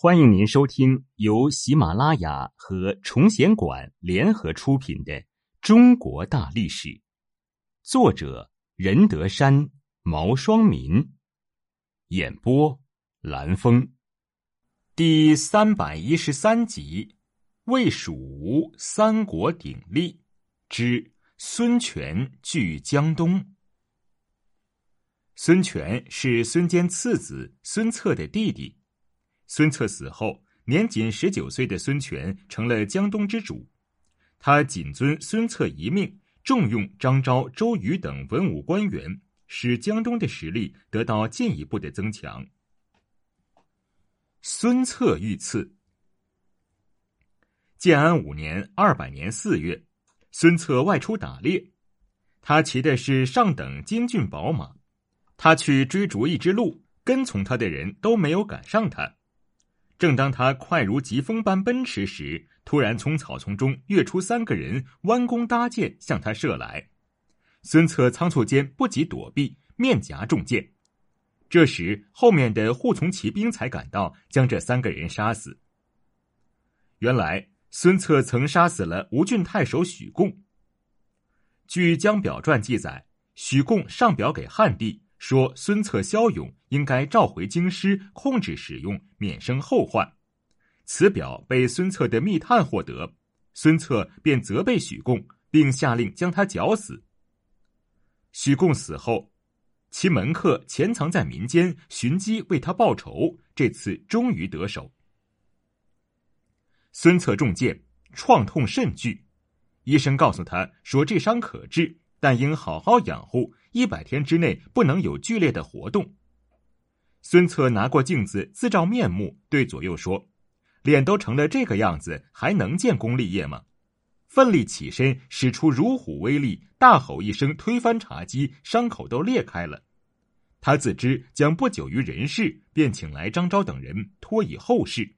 欢迎您收听由喜马拉雅和崇贤馆联合出品的《中国大历史》，作者任德山、毛双民，演播蓝峰，第三百一十三集：魏蜀吴三国鼎立之孙权据江东。孙权是孙坚次子孙策的弟弟。孙策死后，年仅十九岁的孙权成了江东之主。他谨遵孙策遗命，重用张昭、周瑜等文武官员，使江东的实力得到进一步的增强。孙策遇刺。建安五年（二百年）四月，孙策外出打猎，他骑的是上等金骏宝马。他去追逐一只鹿，跟从他的人都没有赶上他。正当他快如疾风般奔驰时，突然从草丛中跃出三个人，弯弓搭箭向他射来。孙策仓促间不及躲避，面颊中箭。这时，后面的护从骑兵才赶到，将这三个人杀死。原来，孙策曾杀死了吴郡太守许贡。据《江表传》记载，许贡上表给汉帝。说孙策骁勇，应该召回京师，控制使用，免生后患。此表被孙策的密探获得，孙策便责备许贡，并下令将他绞死。许贡死后，其门客潜藏在民间，寻机为他报仇。这次终于得手。孙策中箭，创痛甚剧，医生告诉他说这伤可治，但应好好养护。一百天之内不能有剧烈的活动。孙策拿过镜子自照面目，对左右说：“脸都成了这个样子，还能建功立业吗？”奋力起身，使出如虎威力，大吼一声，推翻茶几，伤口都裂开了。他自知将不久于人世，便请来张昭等人托以后事。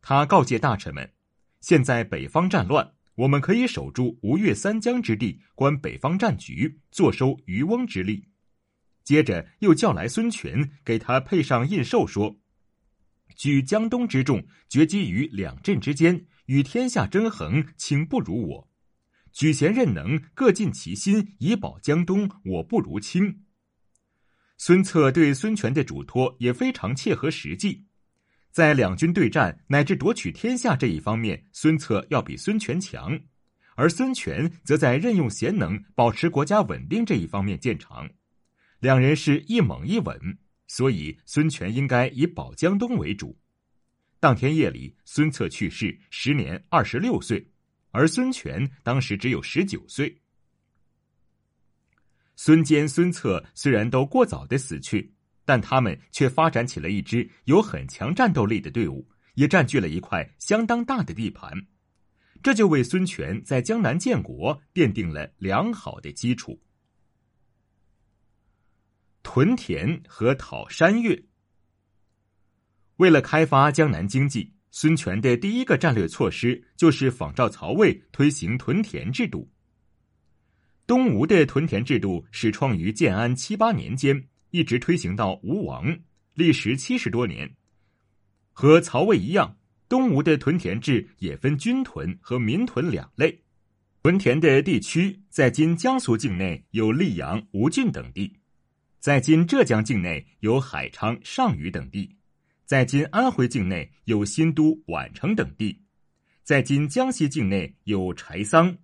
他告诫大臣们：“现在北方战乱。”我们可以守住吴越三江之地，观北方战局，坐收渔翁之利。接着又叫来孙权，给他配上印绶，说：“举江东之众，决击于两镇之间，与天下争衡，请不如我。举贤任能，各尽其心，以保江东，我不如卿。”孙策对孙权的嘱托也非常切合实际。在两军对战乃至夺取天下这一方面，孙策要比孙权强，而孙权则在任用贤能、保持国家稳定这一方面见长。两人是一猛一稳，所以孙权应该以保江东为主。当天夜里，孙策去世，时年二十六岁，而孙权当时只有十九岁。孙坚、孙策虽然都过早的死去。但他们却发展起了一支有很强战斗力的队伍，也占据了一块相当大的地盘，这就为孙权在江南建国奠定了良好的基础。屯田和讨山越，为了开发江南经济，孙权的第一个战略措施就是仿照曹魏推行屯田制度。东吴的屯田制度始创于建安七八年间。一直推行到吴王，历时七十多年。和曹魏一样，东吴的屯田制也分军屯和民屯两类。屯田的地区在今江苏境内有溧阳、吴郡等地，在今浙江境内有海昌、上虞等地，在今安徽境内有新都、宛城等地，在今江西境内有柴桑，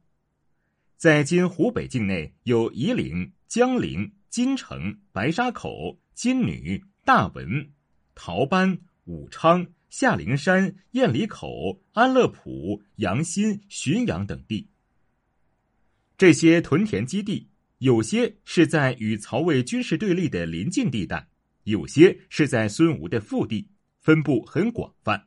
在今湖北境内有夷陵、江陵。金城、白沙口、金女、大文、陶班、武昌、下陵山、雁里口、安乐浦、阳新、浔阳等地，这些屯田基地，有些是在与曹魏军事对立的临近地带，有些是在孙吴的腹地，分布很广泛。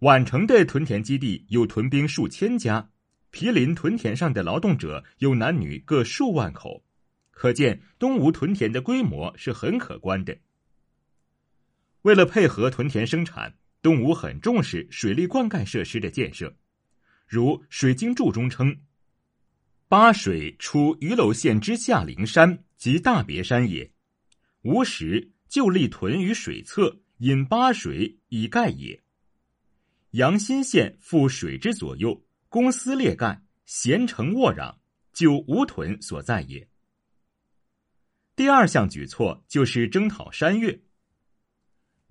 宛城的屯田基地有屯兵数千家，毗邻屯田上的劳动者有男女各数万口。可见东吴屯田的规模是很可观的。为了配合屯田生产，东吴很重视水利灌溉设施的建设，如《水经注》中称：“八水出余楼县之下陵山，即大别山也。吴时就立屯于水侧，引巴水以盖也。阳新县覆水之左右，公司裂盖，咸城沃壤，就吴屯所在也。第二项举措就是征讨山越。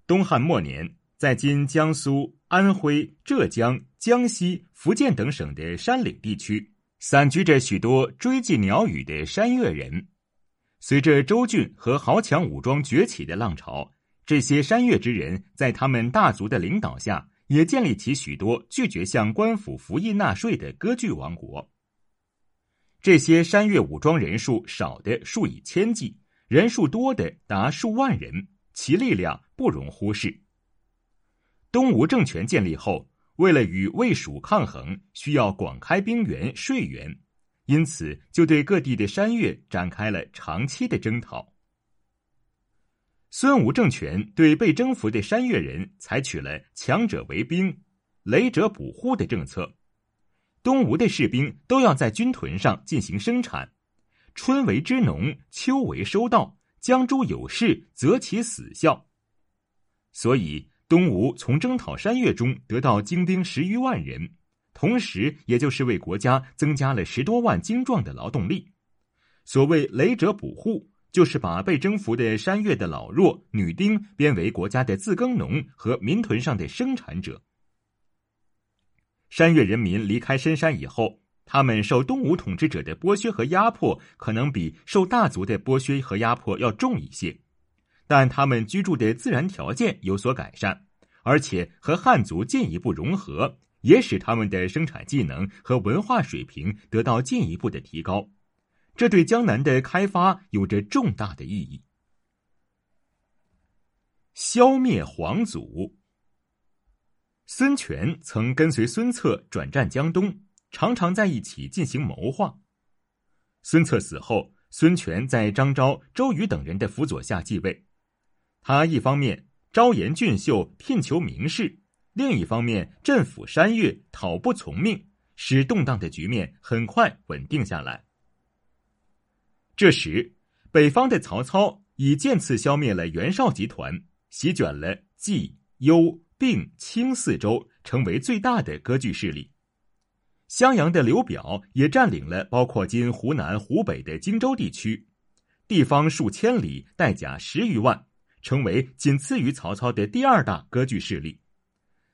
东汉末年，在今江苏、安徽、浙江、江西、福建等省的山岭地区，散居着许多追迹鸟语的山越人。随着州郡和豪强武装崛起的浪潮，这些山越之人在他们大族的领导下。也建立起许多拒绝向官府服役纳税的割据王国。这些山越武装人数少的数以千计，人数多的达数万人，其力量不容忽视。东吴政权建立后，为了与魏蜀抗衡，需要广开兵源、税源，因此就对各地的山越展开了长期的征讨。孙吴政权对被征服的山越人采取了强者为兵、雷者捕户的政策。东吴的士兵都要在军屯上进行生产，春为之农，秋为收稻，将诸有事，择其死效。所以，东吴从征讨山越中得到精兵十余万人，同时也就是为国家增加了十多万精壮的劳动力。所谓雷者捕户。就是把被征服的山越的老弱女丁编为国家的自耕农和民屯上的生产者。山越人民离开深山以后，他们受东吴统治者的剥削和压迫，可能比受大族的剥削和压迫要重一些，但他们居住的自然条件有所改善，而且和汉族进一步融合，也使他们的生产技能和文化水平得到进一步的提高。这对江南的开发有着重大的意义。消灭皇祖。孙权曾跟随孙策转战江东，常常在一起进行谋划。孙策死后，孙权在张昭、周瑜等人的辅佐下继位。他一方面招严俊秀，聘求名士；另一方面镇抚山岳，讨不从命，使动荡的局面很快稳定下来。这时，北方的曹操已渐次消灭了袁绍集团，席卷了冀、幽、并、青四州，成为最大的割据势力。襄阳的刘表也占领了包括今湖南、湖北的荆州地区，地方数千里，带甲十余万，成为仅次于曹操的第二大割据势力。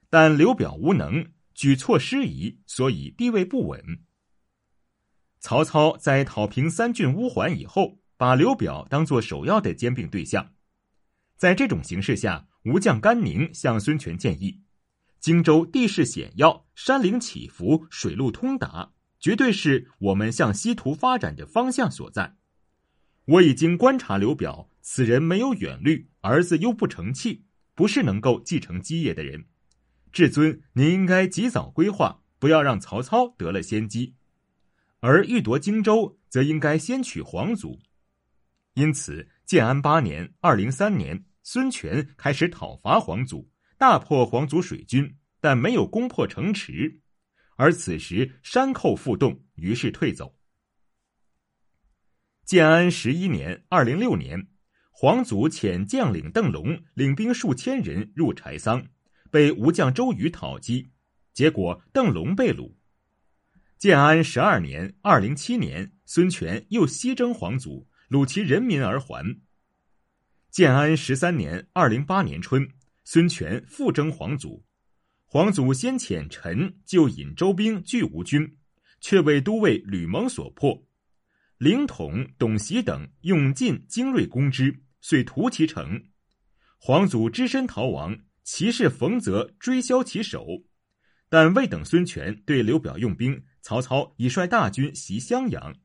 但刘表无能，举措失宜，所以地位不稳。曹操在讨平三郡乌桓以后，把刘表当作首要的兼并对象。在这种形势下，吴将甘宁向孙权建议：荆州地势险要，山岭起伏，水路通达，绝对是我们向西图发展的方向所在。我已经观察刘表，此人没有远虑，儿子又不成器，不是能够继承基业的人。至尊，您应该及早规划，不要让曹操得了先机。而欲夺荆州，则应该先取皇祖。因此，建安八年（二零三年），孙权开始讨伐皇祖，大破皇祖水军，但没有攻破城池。而此时山寇复动，于是退走。建安十一年（二零六年），皇祖遣将领邓龙领兵数千人入柴桑，被吴将周瑜讨击，结果邓龙被掳。建安十二年（二零七年），孙权又西征皇祖，掳其人民而还。建安十三年（二零八年）春，孙权复征皇祖，皇祖先遣陈就引周兵拒吴军，却为都尉吕蒙所破。凌统、董袭等用尽精锐攻之，遂屠其城。皇祖只身逃亡，骑士冯泽追削其首，但未等孙权对刘表用兵。曹操已率大军袭襄阳。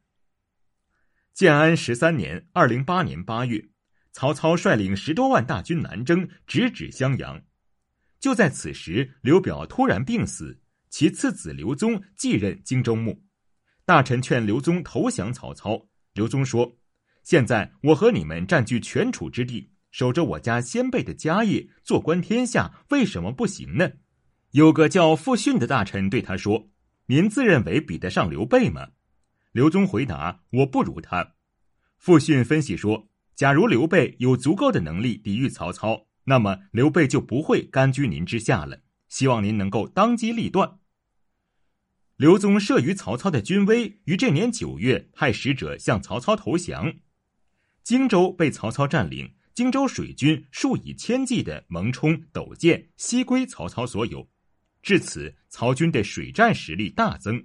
建安十三年（二零八年）八月，曹操率领十多万大军南征，直指襄阳。就在此时，刘表突然病死，其次子刘宗继任荆州牧。大臣劝刘宗投降曹操，刘宗说：“现在我和你们占据全楚之地，守着我家先辈的家业，坐观天下，为什么不行呢？”有个叫傅训的大臣对他说。您自认为比得上刘备吗？刘宗回答：“我不如他。”傅训分析说：“假如刘备有足够的能力抵御曹操，那么刘备就不会甘居您之下了。希望您能够当机立断。刘宗慑于曹操的军威，于这年九月派使者向曹操投降。荆州被曹操占领，荆州水军数以千计的蒙冲、斗舰悉归曹操所有。至此，曹军的水战实力大增。